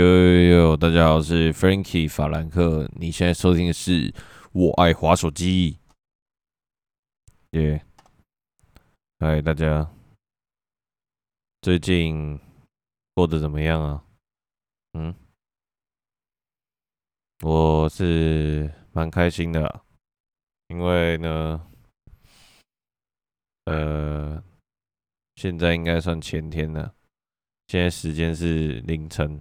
呦呦呦，大家好，我是 Frankie 法兰克。你现在收听的是《我爱滑手机》。耶，嗨，大家，最近过得怎么样啊？嗯，我是蛮开心的，因为呢，呃，现在应该算前天了，现在时间是凌晨。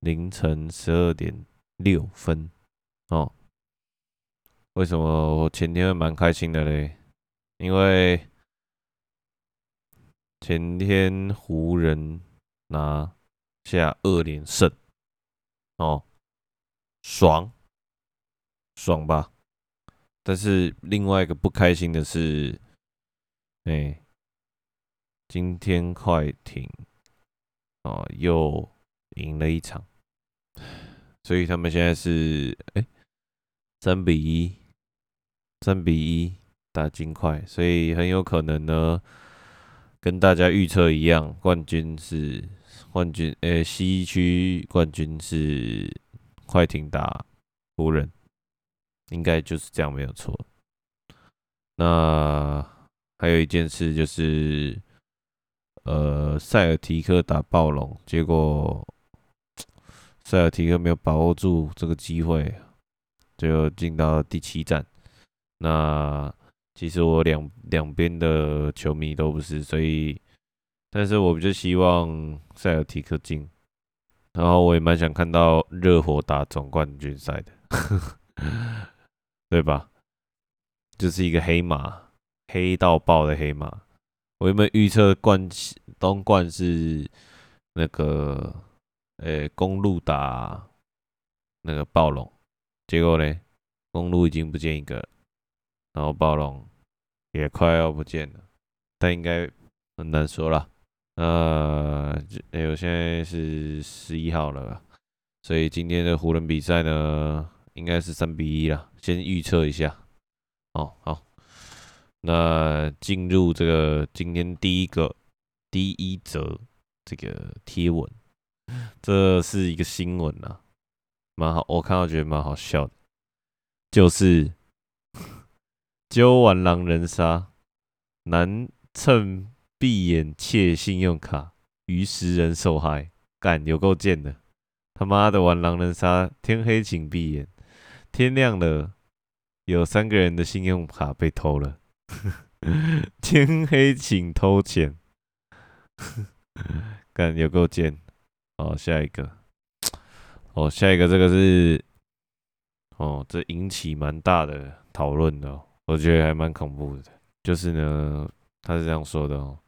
凌晨十二点六分哦，为什么我前天会蛮开心的嘞？因为前天湖人拿下二连胜哦，爽爽吧？但是另外一个不开心的是，哎，今天快艇啊又赢了一场。所以他们现在是哎三比一，三比一打金块，所以很有可能呢，跟大家预测一样，冠军是冠军，哎西区冠军是快艇打湖人，应该就是这样没有错。那还有一件事就是，呃，塞尔提克打暴龙，结果。塞尔提克没有把握住这个机会，就进到第七战。那其实我两两边的球迷都不是，所以，但是我比较希望塞尔提克进。然后我也蛮想看到热火打总冠军赛的，对吧？就是一个黑马，黑到爆的黑马。我有没有预测冠东冠是那个？诶、欸，公路打那个暴龙，结果呢，公路已经不见一个，然后暴龙也快要不见了，但应该很难说了。呃，哎、欸，我现在是十一号了，所以今天的湖人比赛呢，应该是三比一了，先预测一下。哦，好，那进入这个今天第一个第一则这个贴文。这是一个新闻啊，蛮好，我看到觉得蛮好笑的，就是 揪完狼人杀，男趁闭眼窃信用卡，逾十人受害，干有够贱的，他妈的玩狼人杀，天黑请闭眼，天亮了，有三个人的信用卡被偷了，天黑请偷钱，干有够贱。好，下一个。哦，下一个这个是，哦，这引起蛮大的讨论的，我觉得还蛮恐怖的。就是呢，他是这样说的哦，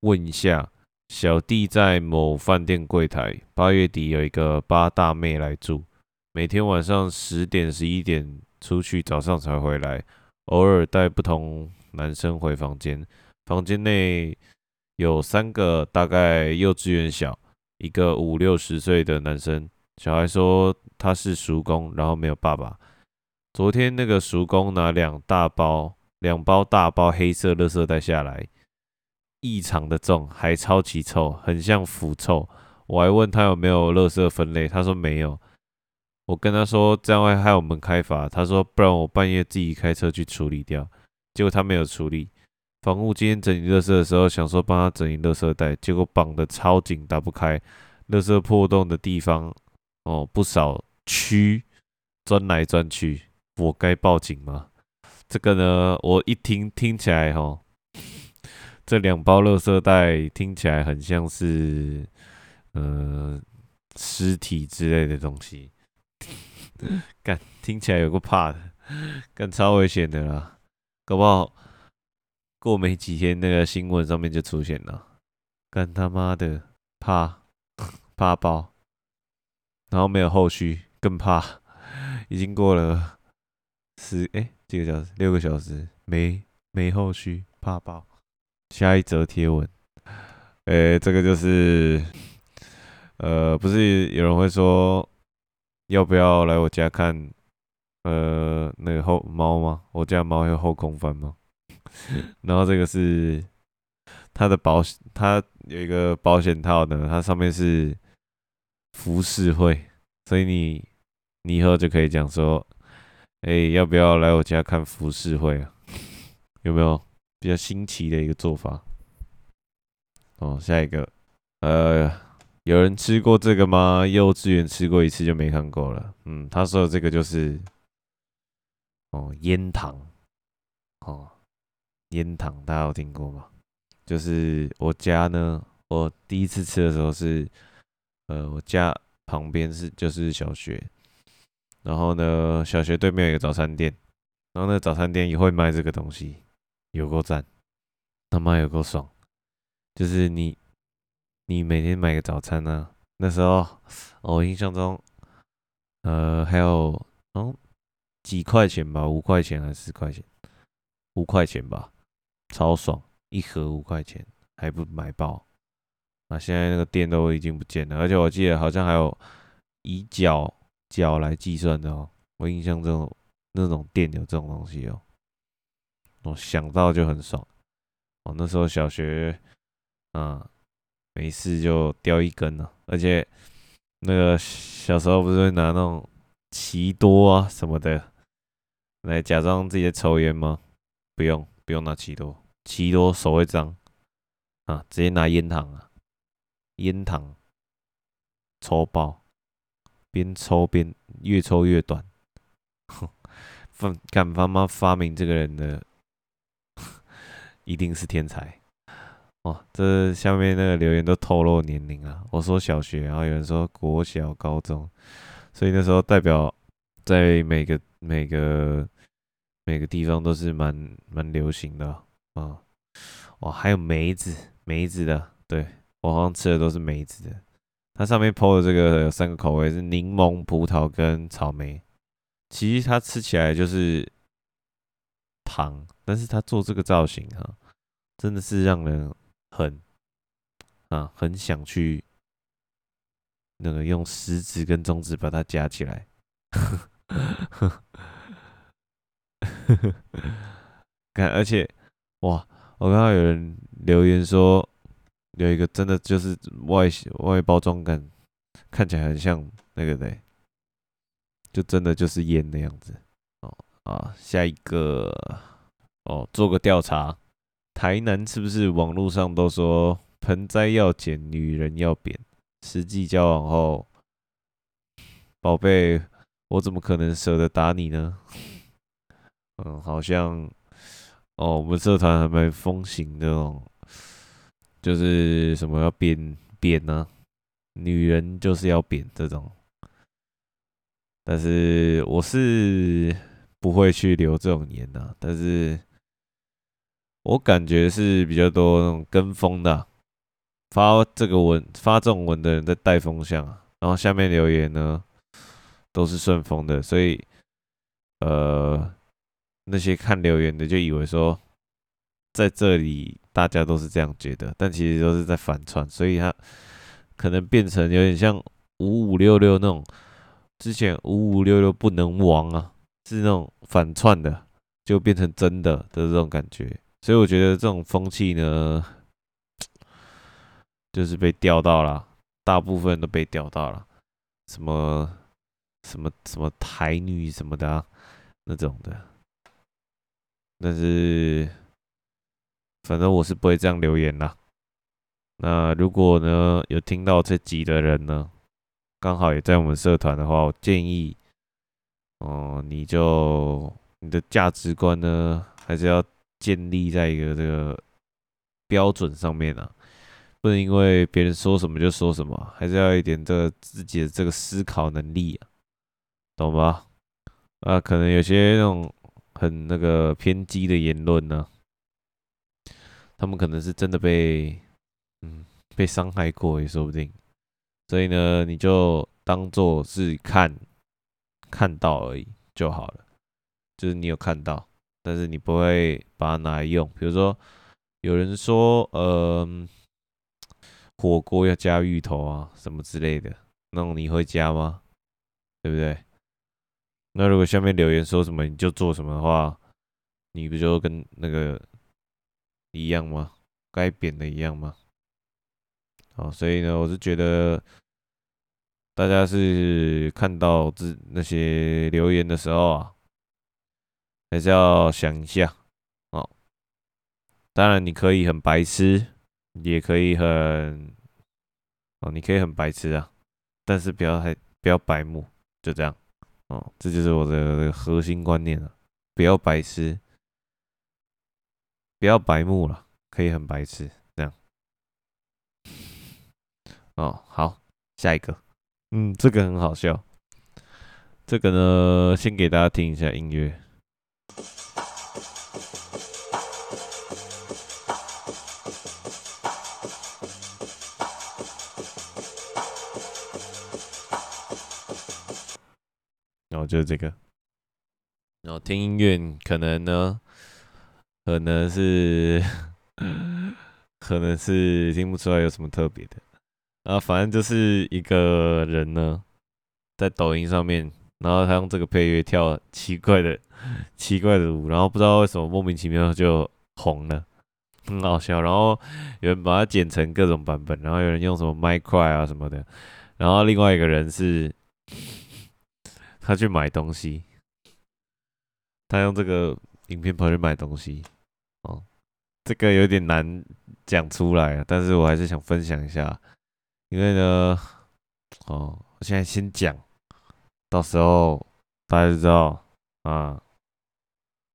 问一下，小弟在某饭店柜台，八月底有一个八大妹来住，每天晚上十点十一点出去，早上才回来，偶尔带不同男生回房间，房间内有三个大概幼稚园小。一个五六十岁的男生，小孩说他是叔公，然后没有爸爸。昨天那个叔公拿两大包、两包大包黑色垃圾袋下来，异常的重，还超级臭，很像腐臭。我还问他有没有垃圾分类，他说没有。我跟他说这样会害我们开罚，他说不然我半夜自己开车去处理掉。结果他没有处理。房务今天整理垃圾的时候，想说帮他整理垃圾袋，结果绑的超紧，打不开。垃圾破洞的地方，哦，不少蛆钻来钻去。我该报警吗？这个呢，我一听听起来，哈，这两包垃圾袋听起来很像是，呃，尸体之类的东西。干，听起来有个怕的，干超危险的啦，搞不好。过没几天，那个新闻上面就出现了，干他妈的怕怕爆，然后没有后续，更怕。已经过了十哎、欸、几个小时，六个小时，没没后续，怕爆。下一则贴文，哎、欸，这个就是，呃，不是有人会说，要不要来我家看，呃，那个后猫吗？我家猫有后空翻吗？然后这个是它的保险，它有一个保险套呢，它上面是浮世绘，所以你你以后就可以讲说，哎、要不要来我家看浮世绘啊？有没有比较新奇的一个做法？哦，下一个，呃，有人吃过这个吗？幼稚园吃过一次就没看过了。嗯，他说的这个就是，哦，烟糖，哦，烟糖，大家有听过吗？就是我家呢，我第一次吃的时候是。呃，我家旁边是就是小学，然后呢，小学对面有个早餐店，然后那早餐店也会卖这个东西，有够赞，他妈有够爽，就是你你每天买个早餐呢、啊，那时候我印象中，呃，还有嗯几块钱吧，五块钱还是十块钱，五块钱吧，超爽，一盒五块钱还不买爆。那现在那个店都已经不见了，而且我记得好像还有以角角来计算的哦。我印象中那种店有这种东西哦，我想到就很爽。哦，那时候小学啊，没事就叼一根呢，而且那个小时候不是会拿那种奇多啊什么的来假装自己在抽烟吗？不用，不用拿奇多，奇多手会脏啊，直接拿烟糖啊。烟糖抽爆，边抽边越抽越短。哼，敢他妈发明这个人的，一定是天才。哦，这下面那个留言都透露年龄啊。我说小学，然后有人说国小、高中，所以那时候代表在每个每个每个地方都是蛮蛮流行的啊、哇，还有梅子，梅子的，对。我好像吃的都是梅子的，它上面 po 的这个有三个口味是柠檬、葡萄跟草莓。其实它吃起来就是糖，但是它做这个造型哈，真的是让人很啊很想去那个用食指跟中指把它夹起来。呵 呵 看，而且哇，我看到有人留言说。有一个真的就是外外包装感，看起来很像那个的，就真的就是烟的样子。哦啊，下一个哦，做个调查，台南是不是网络上都说盆栽要剪，女人要扁？实际交往后，宝贝，我怎么可能舍得打你呢？嗯，好像哦，我们社团还蛮风行的哦。就是什么要扁扁呢？女人就是要扁这种，但是我是不会去留这种言的。但是我感觉是比较多那种跟风的，发这个文发这种文的人在带风向，然后下面留言呢都是顺风的，所以呃那些看留言的就以为说在这里。大家都是这样觉得，但其实都是在反串，所以他可能变成有点像五五六六那种，之前五五六六不能亡啊，是那种反串的，就变成真的的这种感觉。所以我觉得这种风气呢，就是被钓到了，大部分都被钓到了，什么什么什么台女什么的啊，那种的，但是。反正我是不会这样留言啦。那如果呢，有听到这集的人呢，刚好也在我们社团的话，我建议，哦、你就你的价值观呢，还是要建立在一个这个标准上面啊，不能因为别人说什么就说什么，还是要一点这个自己的这个思考能力啊，懂吗？啊，可能有些那种很那个偏激的言论呢。他们可能是真的被，嗯，被伤害过也说不定，所以呢，你就当做是看，看到而已就好了，就是你有看到，但是你不会把它拿来用。比如说，有人说，呃，火锅要加芋头啊，什么之类的，那种你会加吗？对不对？那如果下面留言说什么你就做什么的话，你不就跟那个？一样吗？该扁的一样吗？好，所以呢，我是觉得大家是看到这那些留言的时候啊，还是要想一下哦。当然，你可以很白痴，也可以很哦，你可以很白痴啊，但是不要太不要白目，就这样哦。这就是我的核心观念了，不要白痴，不要白目了，可以很白痴这样。哦，好，下一个。嗯，这个很好笑。这个呢，先给大家听一下音乐。就是这个。然后听音乐，可能呢，可能是，可能是听不出来有什么特别的。啊，反正就是一个人呢，在抖音上面，然后他用这个配乐跳奇怪的、奇怪的舞，然后不知道为什么莫名其妙就红了，很好笑。然后有人把它剪成各种版本，然后有人用什么麦块啊什么的，然后另外一个人是，他去买东西，他用这个影片跑去买东西，哦，这个有点难讲出来啊，但是我还是想分享一下。因为呢，哦，我现在先讲，到时候大家就知道啊，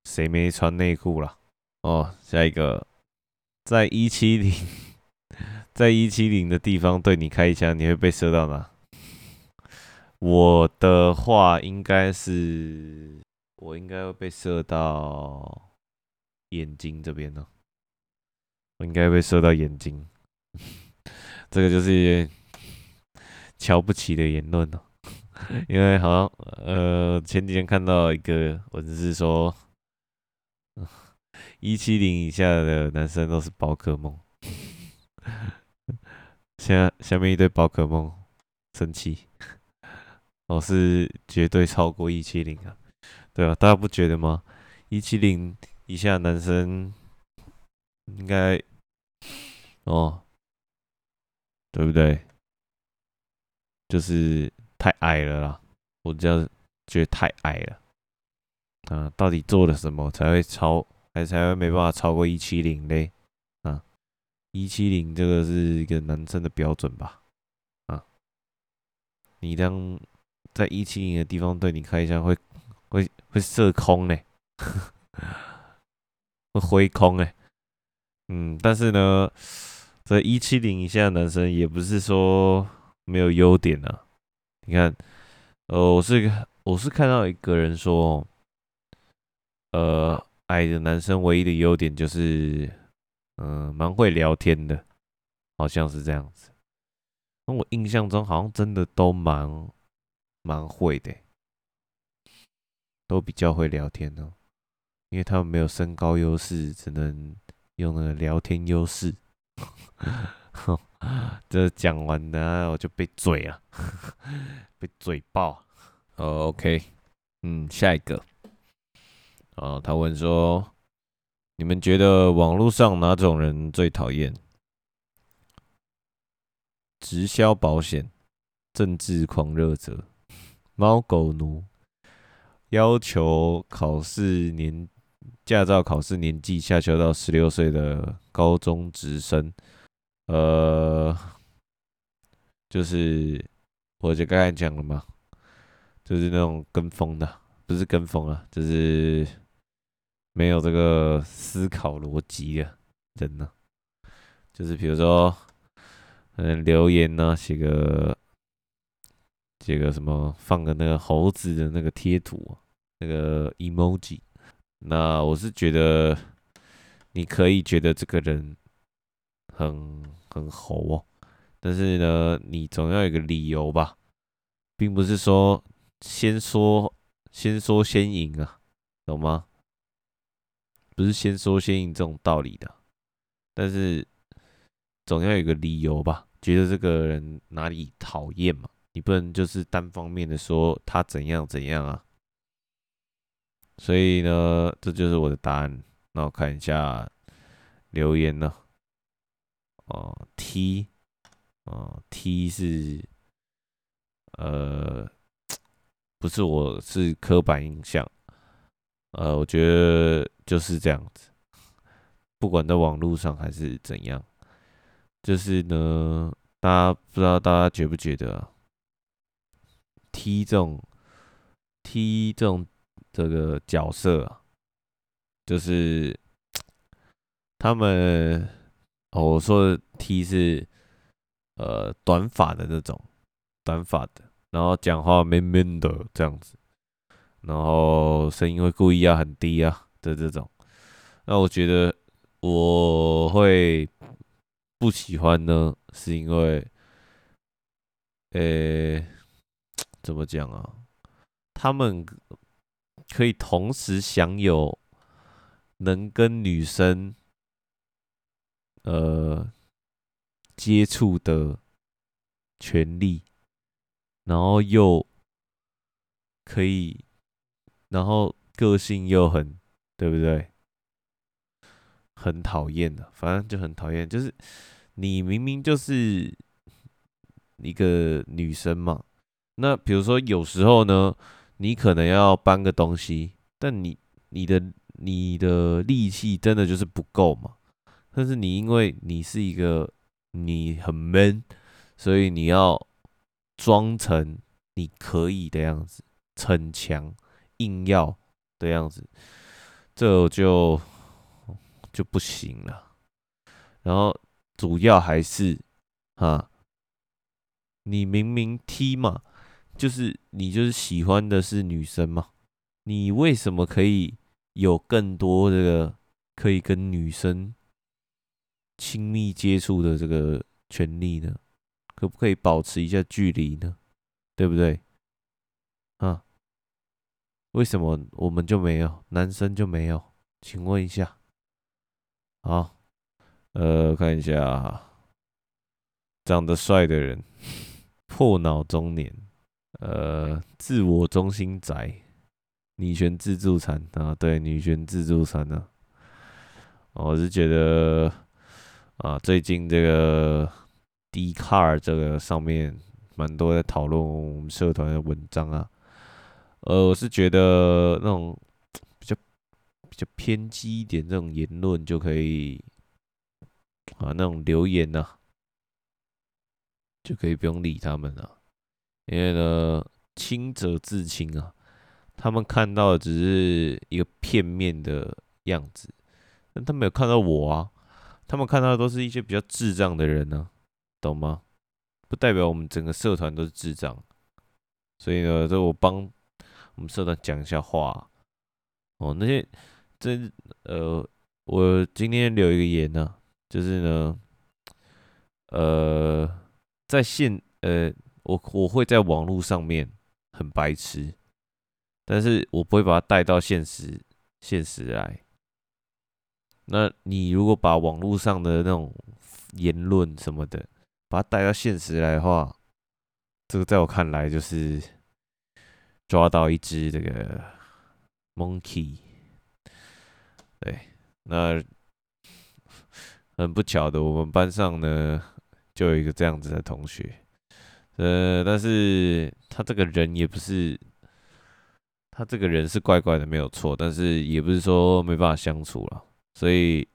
谁没穿内裤了。哦，下一个，在一七零，在一七零的地方对你开一枪，你会被射到哪？我的话应该是，我应该会被射到眼睛这边呢，我应该会被射到眼睛。这个就是瞧不起的言论哦，因为好像呃前几天看到一个文字说，一七零以下的男生都是宝可梦，下下面一堆宝可梦生气，我是绝对超过一七零啊，对啊，大家不觉得吗？一七零以下男生应该哦。对不对？就是太矮了啦，我这样觉得太矮了。啊，到底做了什么才会超，还才会没办法超过一七零嘞？啊，一七零这个是一个男生的标准吧？啊，你当在一七零的地方对你开枪会会会射空呢？会挥空哎？嗯，但是呢。这一七零以下的男生也不是说没有优点啊，你看，呃，我是我是看到一个人说，呃，矮的男生唯一的优点就是，嗯、蛮会聊天的，好像是这样子。那我印象中好像真的都蛮蛮会的，都比较会聊天哦，因为他们没有身高优势，只能用那个聊天优势。这讲完呢，我就被嘴了，被嘴爆。，OK，嗯，下一个。哦，他问说：“你们觉得网络上哪种人最讨厌？直销保险、政治狂热者、猫狗奴、要求考试年驾照考试年纪下修到十六岁的高中职生？”呃，就是我就刚才讲了嘛，就是那种跟风的，不是跟风啊，就是没有这个思考逻辑的人呢、就是比如说，嗯，留言呢、写个写个什么，放个那个猴子的那个贴图，那个 emoji。那我是觉得，你可以觉得这个人。很很猴哦，但是呢，你总要有个理由吧，并不是说先说先说先赢啊，懂吗？不是先说先赢这种道理的，但是总要有个理由吧，觉得这个人哪里讨厌嘛，你不能就是单方面的说他怎样怎样啊。所以呢，这就是我的答案。那我看一下留言呢。哦，T，哦，T 是呃，不是我是刻板印象，呃，我觉得就是这样子，不管在网络上还是怎样，就是呢，大家不知道大家觉不觉得啊，T 这种 T 这种这个角色，就是 他们，哦，我说的 T 是呃短发的那种。短发的，然后讲话闷闷的这样子，然后声音会故意要很低啊的这种，那我觉得我会不喜欢呢，是因为，呃，怎么讲啊？他们可以同时享有能跟女生呃接触的权利。然后又可以，然后个性又很，对不对？很讨厌的，反正就很讨厌。就是你明明就是一个女生嘛，那比如说有时候呢，你可能要搬个东西，但你你的你的力气真的就是不够嘛。但是你因为你是一个你很 man，所以你要。装成你可以的样子，逞强硬要的样子，这就就不行了。然后主要还是啊，你明明踢嘛，就是你就是喜欢的是女生嘛，你为什么可以有更多这个可以跟女生亲密接触的这个权利呢？可不可以保持一下距离呢？对不对？啊？为什么我们就没有，男生就没有？请问一下。好，呃，看一下，长得帅的人，破脑中年，呃，自我中心宅，女权自助餐啊，对，女权自助餐呢、啊，我是觉得啊，最近这个。D Car 这个上面蛮多在讨论我们社团的文章啊，呃，我是觉得那种比较比较偏激一点这种言论就可以啊，那种留言呢、啊，就可以不用理他们了，因为呢，清者自清啊，他们看到的只是一个片面的样子，但他没有看到我啊，他们看到的都是一些比较智障的人呢、懂吗？不代表我们整个社团都是智障，所以呢，这我帮我们社团讲一下话哦。那些这呃，我今天留一个言呢、就是呢，呃，在现呃，我我会在网络上面很白痴，但是我不会把它带到现实现实来。那你如果把网络上的那种言论什么的，把它带到现实来的话，这个在我看来就是抓到一只这个 monkey。对，那很不巧的，我们班上呢就有一个这样子的同学，呃，但是他这个人也不是，他这个人是怪怪的，没有错，但是也不是说没办法相处了，所以。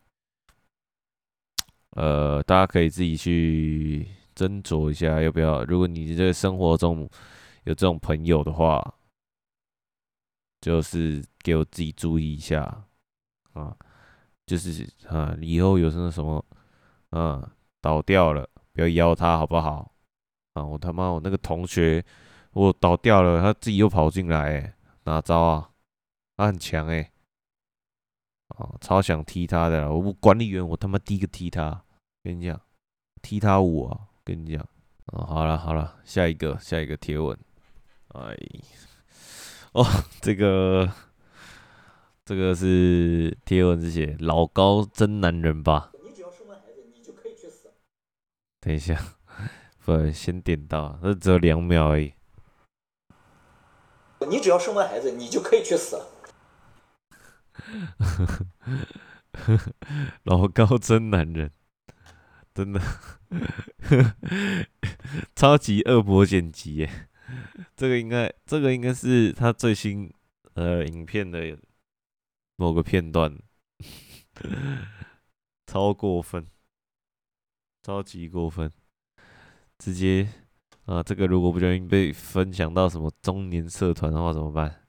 呃，大家可以自己去斟酌一下，要不要？如果你这个生活中有这种朋友的话，就是给我自己注意一下啊，就是啊，以后有什么什么啊倒掉了，不要邀他，好不好？啊，我他妈我那个同学，我倒掉了，他自己又跑进来，诶，哪招啊？他很强诶。哦，超想踢他的，我管理员，我他妈第一个踢他，跟你讲，踢他我啊，跟你讲，哦，好了好了，下一个下一个贴文，哎，哦，这个这个是贴文是写老高真男人吧？你只要生完孩子，你就可以去死。等一下，不，先点到，那只有两秒而已。你只要生完孩子，你就可以去死了。老高真男人，真的 超级恶魔剪辑耶！这个应该，这个应该是他最新呃影片的某个片段，超过分，超级过分，直接啊，这个如果不小心被分享到什么中年社团的话怎么办？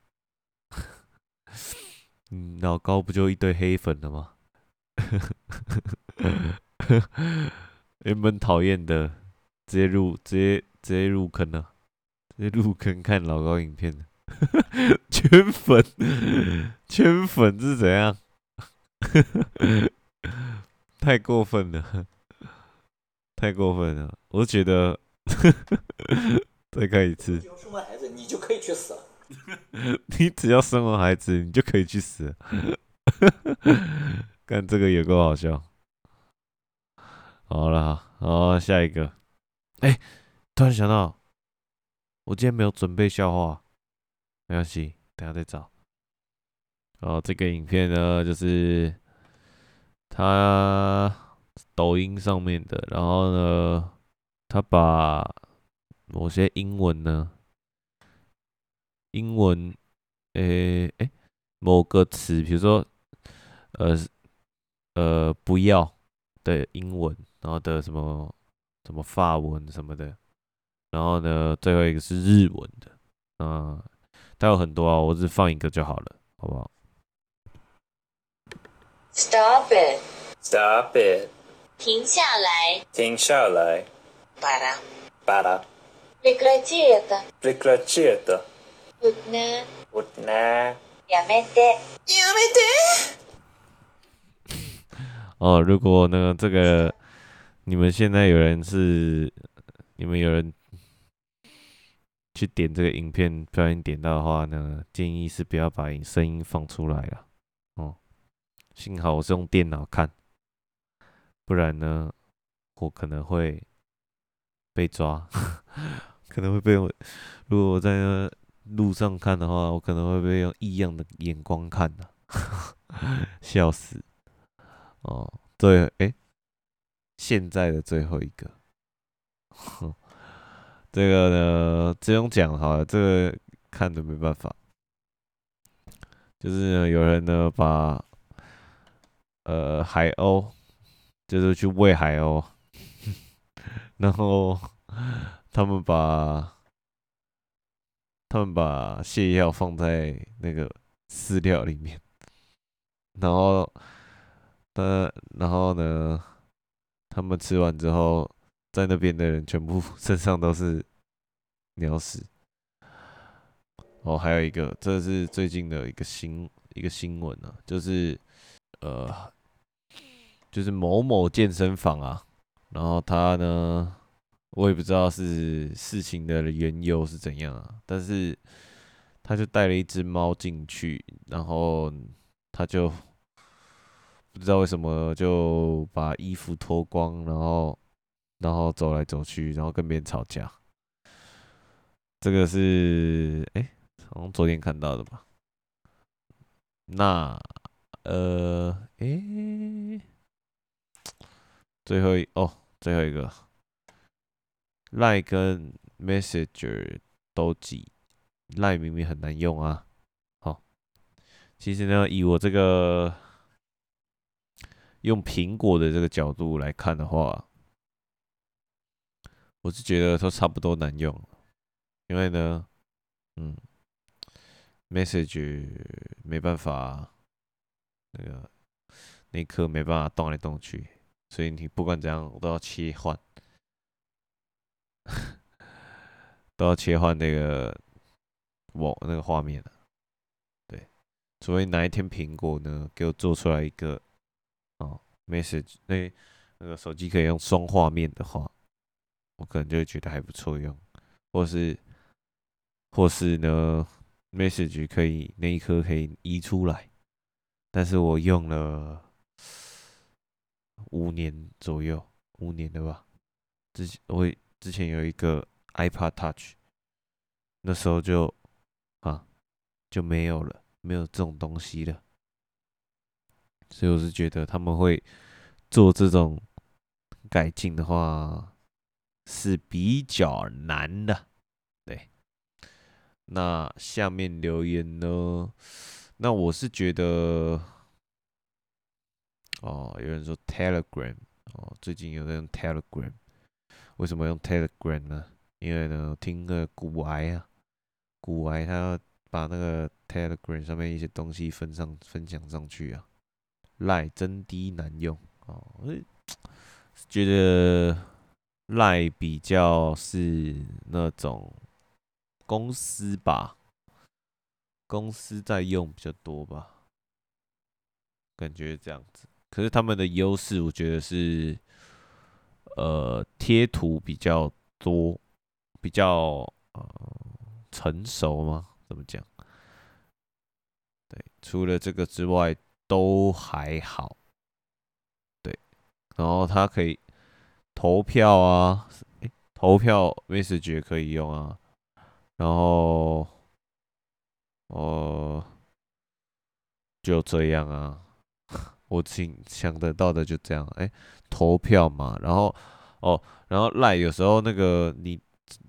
嗯，老高不就一堆黑粉了吗？原本讨厌的，直接入，直接直接入坑了，直接入坑看老高影片，圈粉，圈粉是怎样？太过分了，太过分了！我觉得，再看一次。只要生完孩子，你就可以去死了。你只要生完孩子，你就可以去死。看这个也够好笑。好了，好，下一个。哎、欸，突然想到，我今天没有准备笑话，没关系，等下再找。哦，这个影片呢，就是他抖音上面的，然后呢，他把某些英文呢，英文，诶、欸、诶、欸，某个词，比如说，呃呃，不要的英文。然后的什么什么法文什么的，然后呢，最后一个是日文的，嗯，它有很多啊，我只放一个就好了，好不好？Stop it! Stop it! 停下来！停下来！Para! Para! Прекрати это! Прекрати это! Утна! Утна! Ямете! Ямete! 哦，如果呢，这个。你们现在有人是，你们有人去点这个影片，不小心点到的话呢，建议是不要把声音放出来了。哦，幸好我是用电脑看， 不然呢，我可能会被抓，可能会被我，如果我在路上看的话，我可能会被用异样的眼光看的，笑死。哦，对，诶。现在的最后一个，这个呢，只用讲好了，这个看着没办法，就是有人呢把呃海鸥，就是去喂海鸥，然后他们把他们把泻药放在那个饲料里面，然后呃，然后呢？他们吃完之后，在那边的人全部身上都是鸟屎。哦，还有一个，这是最近的一个新一个新闻啊，就是呃，就是某某健身房啊，然后他呢，我也不知道是事情的缘由是怎样啊，但是他就带了一只猫进去，然后他就。不知道为什么就把衣服脱光，然后然后走来走去，然后跟别人吵架。这个是哎，从昨天看到的吧？那呃，哎，最后一哦，最后一个，Line 跟 Messenger 都挤，Line 明明很难用啊。好，其实呢，以我这个。用苹果的这个角度来看的话，我是觉得都差不多难用，因为呢，嗯，message 没办法，那个那颗没办法动来动去，所以你不管怎样我都要切换，都要切换那个我那个画面，对，除非哪一天苹果呢给我做出来一个。哦，message 那那个手机可以用双画面的话，我可能就会觉得还不错用，或是或是呢，message 可以那一颗可以移出来，但是我用了五年左右，五年了吧？之前我之前有一个 iPod Touch，那时候就啊就没有了，没有这种东西了。所以我是觉得他们会做这种改进的话是比较难的，对。那下面留言呢？那我是觉得，哦，有人说 Telegram，哦，最近有在用 Telegram，为什么用 Telegram 呢？因为呢，听个古癌啊，古癌他要把那个 Telegram 上面一些东西分上分享上去啊赖真低难用哦，我觉得赖比较是那种。公司吧，公司在用比较多吧，感觉这样子。可是他们的优势，我觉得是，呃，贴图比较多，比较呃成熟吗？怎么讲？对，除了这个之外都还好。对，然后它可以投票啊，欸，投票 message 也可以用啊。然后，哦，就这样啊，我仅想得到的就这样。哎，投票嘛，然后，哦，然后赖有时候那个你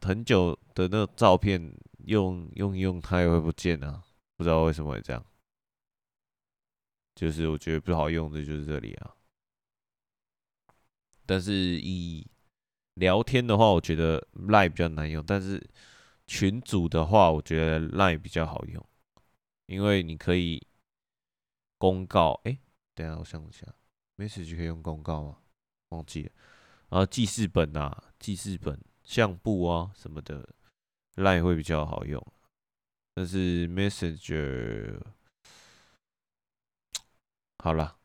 很久的那个照片用用用，它也会不见啊，不知道为什么会这样。就是我觉得不好用的就是这里啊。但是以聊天的话，我觉得赖比较难用，但是。群组的话，我觉得 Line 比较好用，因为你可以公告。哎、等下我想一下，Message 可以用公告吗？忘记了。然后记事本啊，记事本、相簿啊什么的，Line 会比较好用。但是 Messenger 好了，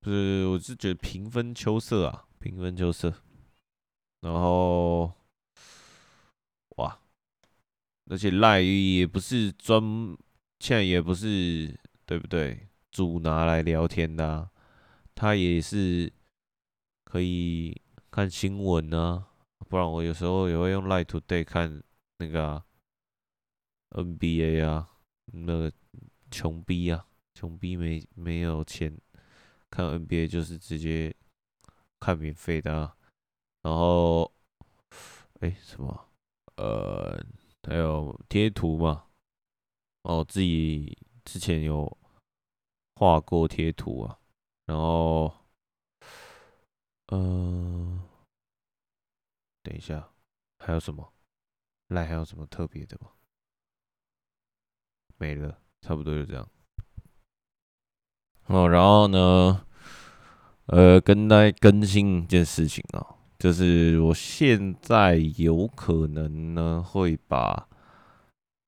就是我是觉得平分秋色啊，平分秋色。然后哇。而且赖也不是专，现在也不是对不对？主拿来聊天的啊，他也是可以看新闻啊。不然我有时候也会用 Light to Day 看那个，NBA 啊，那个穷逼啊，穷逼没没有钱看 NBA，就是直接看免费的啊。然后，哎，什么？呃。还有贴图嘛？哦，自己之前有画过贴图啊。然后，嗯、等一下，还有什么？赖还有什么特别的吗？没了，差不多就这样。哦，然后呢，呃，跟大家更新一件事情啊。就是我现在有可能呢，会把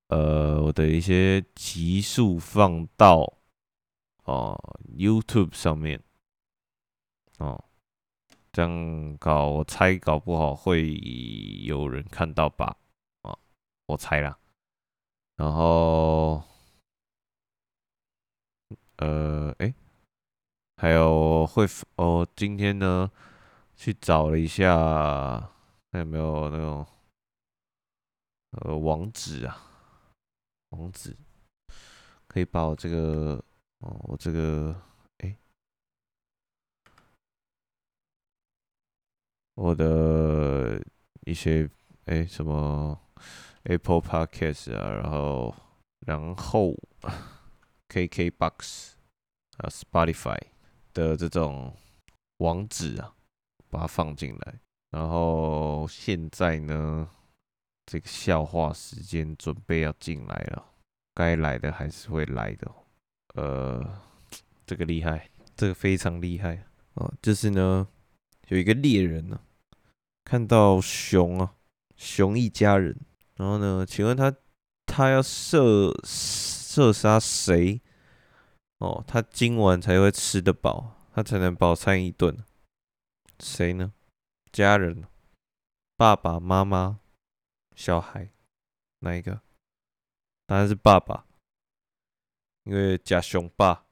呃我的一些集数放到哦、YouTube 上面哦，这样搞我猜搞不好会有人看到吧？啊、我猜啦。然后呃，哎，还有会哦，今天呢？去找了一下，看有没有那种呃网址啊，网址可以把我这个哦，我这个哎、我的一些哎、什么 Apple Podcast 啊，然后然后 KKBox 啊 Spotify 的这种网址啊。把它放进来，然后现在呢，这个笑话时间准备要进来了，该来的还是会来的。呃，这个厉害，这个非常厉害啊！就是呢，有一个猎人呢、看到熊啊，熊一家人，然后呢，请问他他要射射杀谁？哦，他今晚才会吃得饱，他才能饱餐一顿。谁呢？家人，爸爸妈妈、小孩，哪一个？当然是爸爸，因为假熊霸。